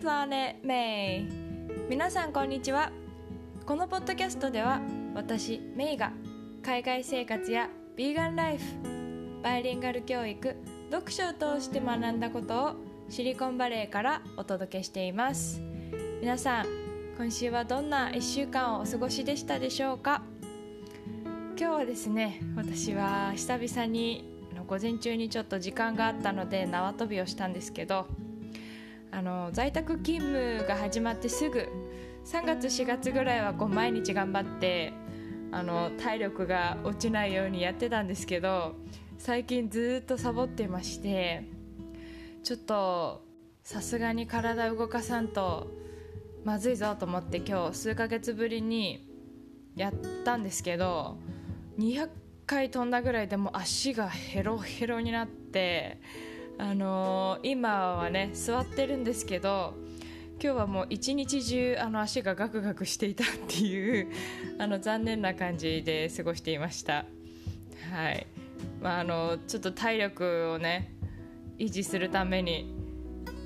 Planet May 皆さんこんにちは。このポッドキャストでは私メイが海外生活やビーガンライフバイリンガル教育読書を通して学んだことをシリコンバレーからお届けしています。皆さん今週はどんな1週間をお過ごしでしたでしょうか？今日はですね私は久々に午前中にちょっと時間があったので縄跳びをしたんですけどあの在宅勤務が始まってすぐ3月4月ぐらいはこう毎日頑張ってあの体力が落ちないようにやってたんですけど最近ずっとサボってましてちょっとさすがに体動かさんとまずいぞと思って今日数ヶ月ぶりにやったんですけど200回飛んだぐらいでも足がヘロヘロになってあのー、今はね座ってるんですけど今日はもう一日中あの足がガクガクしていたっていう あの残念な感じで過ごしていました。はい。まああのちょっと体力をね維持するために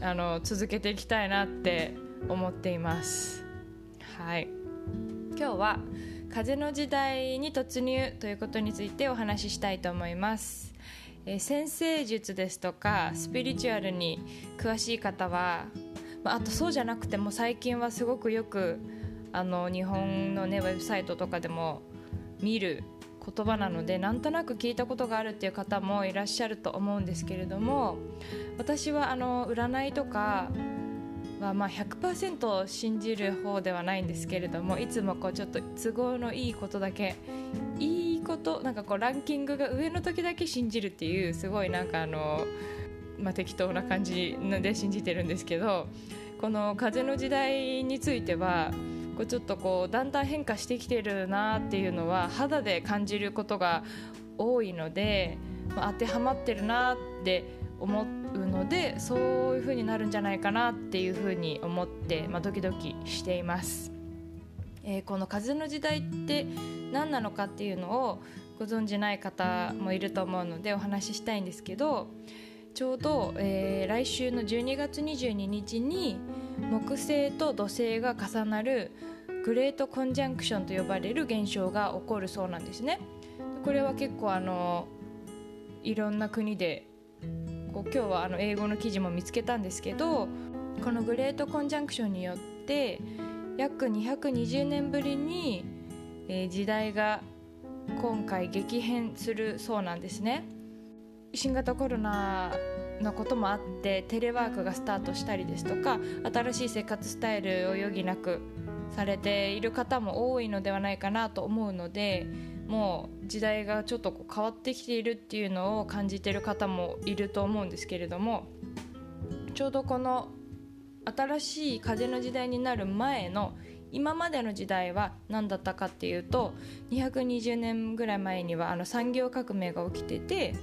あの続けていきたいなって思っています。はい。今日は風の時代に突入ということについてお話ししたいと思います。え先生術ですとかスピリチュアルに詳しい方は、まあ、あとそうじゃなくても最近はすごくよくあの日本の、ね、ウェブサイトとかでも見る言葉なのでなんとなく聞いたことがあるっていう方もいらっしゃると思うんですけれども私はあの占いとかはまあ100%信じる方ではないんですけれどもいつもこうちょっと都合のいいことだけいいことなんかこうランキングが上の時だけ信じるっていうすごいなんかあの、まあ、適当な感じで信じてるんですけどこの風の時代についてはこうちょっとこうだんだん変化してきてるなっていうのは肌で感じることが多いので、まあ、当てはまってるなって思うのでそういう風になるんじゃないかなっていう風に思って、まあ、ドキドキしています。えー、この風の時代って何なのかっていうのをご存じない方もいると思うのでお話ししたいんですけどちょうど、えー、来週の12月22日に木星と土星が重なるグレートコンジャンクションと呼ばれる現象が起こるそうなんですね。これは結構あのいろんな国でこう今日はあの英語の記事も見つけたんですけどこのグレートコンジャンクションによって約220年ぶりに、えー、時代が今回激変するそうなんですね。新型コロナのこともあってテレワークがスタートしたりですとか新しい生活スタイルを余儀なくされている方も多いのではないかなと思うのでもう時代がちょっとこう変わってきているっていうのを感じている方もいると思うんですけれどもちょうどこの新しい風の時代になる前の今までの時代は何だったかっていうと220年ぐらい前にはあの産業革命が起きてて、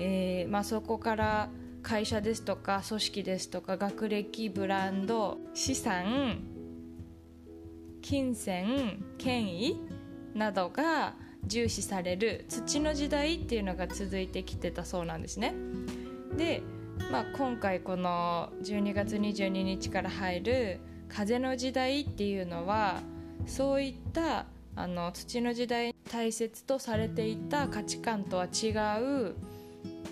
えーまあ、そこから会社ですとか組織ですとか学歴ブランド資産金銭権威などが重視される土の時代っていうのが続いてきてたそうなんですね。でまあ、今回この12月22日から入る風の時代っていうのはそういったあの土の時代大切とされていた価値観とは違う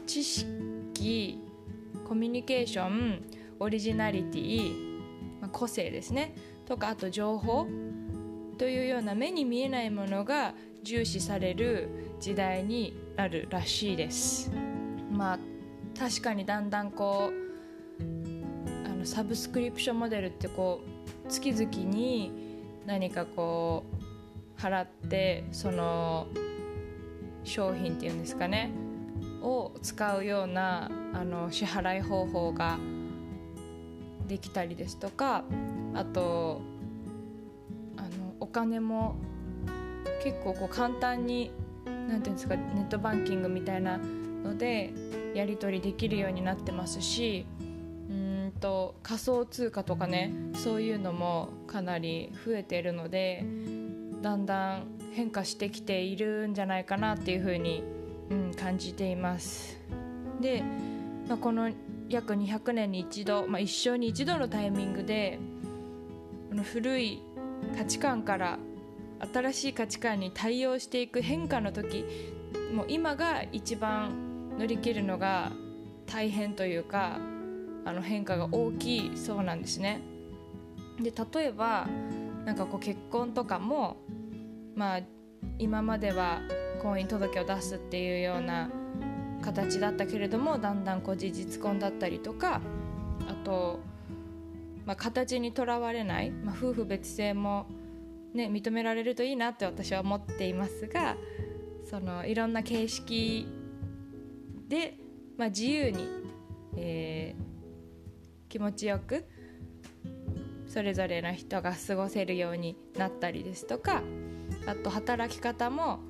知識コミュニケーションオリジナリティ、まあ、個性ですねとかあと情報というような目に見えないものが重視される時代になるらしいです。まあ確かにだんだんこうあのサブスクリプションモデルってこう月々に何かこう払ってその商品っていうんですかねを使うようなあの支払い方法ができたりですとかあと金も結構こう簡単に何ていうんですかネットバンキングみたいなのでやり取りできるようになってますしうんと仮想通貨とかねそういうのもかなり増えているのでだんだん変化してきているんじゃないかなっていうふうに、うん、感じています。で、まあ、この約200年に一度、まあ、一生に一度のタイミングでこの古い価値観から新しい価値観に対応していく変化の時もう今が一番乗り切るのが大変というかあの変化が大きいそうなんですね。で例えばなんかこう結婚とかもまあ今までは婚姻届を出すっていうような形だったけれどもだんだんこう事実婚だったりとかあと、まあ、形にとらわれない、まあ、夫婦別姓も、ね、認められるといいなって私は思っていますがそのいろんな形式で、まあ、自由に、えー、気持ちよくそれぞれの人が過ごせるようになったりですとかあと働き方も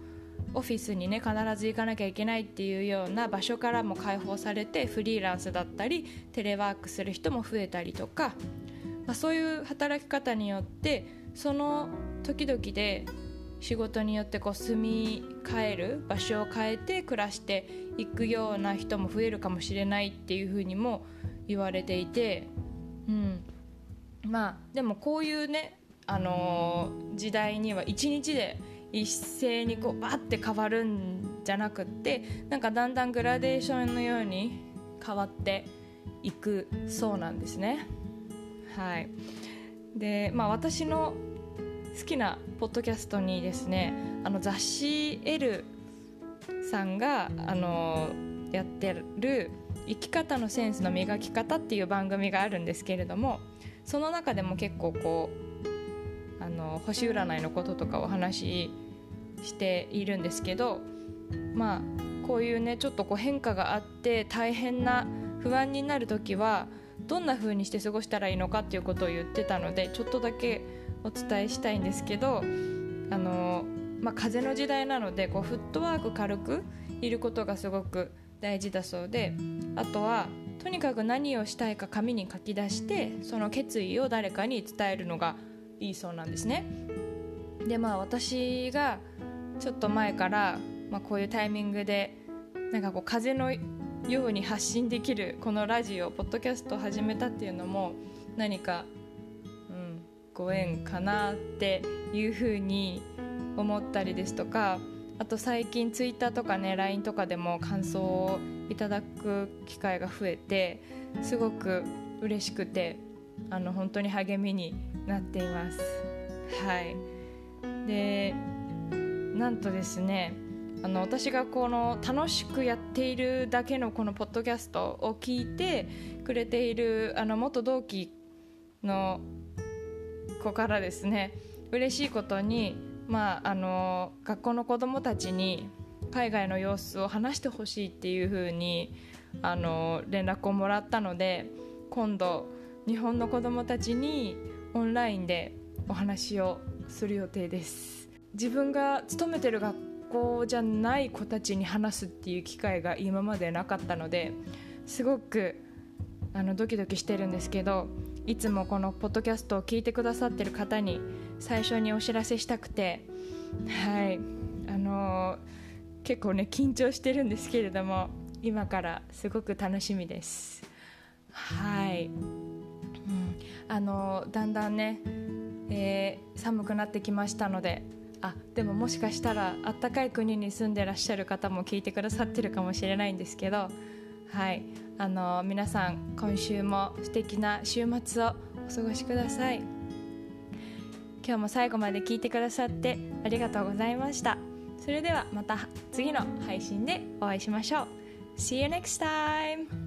オフィスにね必ず行かなきゃいけないっていうような場所からも解放されてフリーランスだったりテレワークする人も増えたりとか、まあ、そういう働き方によってその時々で仕事によってこう住み替える場所を変えて暮らしていくような人も増えるかもしれないっていうふうにも言われていて、うん、まあでもこういうね、あのー、時代には一日で一斉にこうバッて変わるんじゃなくってなんかだんだんグラデーションのように変わっていくそうなんですね。はい。でまあ、私の好きなポッドキャストにですねあの雑誌「L」さんがあのやってる「生き方のセンスの磨き方」っていう番組があるんですけれどもその中でも結構こうあの星占いのこととかお話ししているんですけどまあこういうねちょっとこう変化があって大変な不安になる時はどんな風にして過ごしたらいいのかっていうことを言ってたのでちょっとだけお伝えしたいんですけどあの、まあ、風の時代なのでこうフットワーク軽くいることがすごく大事だそうであとはとにかく何をしたいか紙に書き出してその決意を誰かに伝えるのがいいそうなんですね。でまあ私がちょっと前から、まあ、こういうタイミングでなんかこう風のように発信できるこのラジオポッドキャストを始めたっていうのも何かうんご縁かなっていうふうに思ったりですとかあと最近ツイッターとかね LINE とかでも感想をいただく機会が増えてすごく嬉しくてあの本当に励みになっています。はいでなんとですねあの私がこの楽しくやっているだけのこのポッドキャストを聞いてくれているあの元同期の子からですね嬉しいことに、まあ、あの学校の子どもたちに海外の様子を話してほしいっていうふうにあの連絡をもらったので今度日本の子どもたちにオンラインでお話をする予定です。自分が勤めてる学校じゃない子たちに話すっていう機会が今までなかったのですごくあのドキドキしてるんですけどいつもこのポッドキャストを聞いてくださってる方に最初にお知らせしたくてはい。あの、結構ね緊張してるんですけれども今からすごく楽しみです。はい、うん、あの、だんだんね、えー、寒くなってきましたのであでももしかしたらあったかい国に住んでらっしゃる方も聞いてくださってるかもしれないんですけどはい。あの皆さん今週も素敵な週末をお過ごしください。今日も最後まで聞いてくださってありがとうございました。それではまた次の配信でお会いしましょう。See you next time!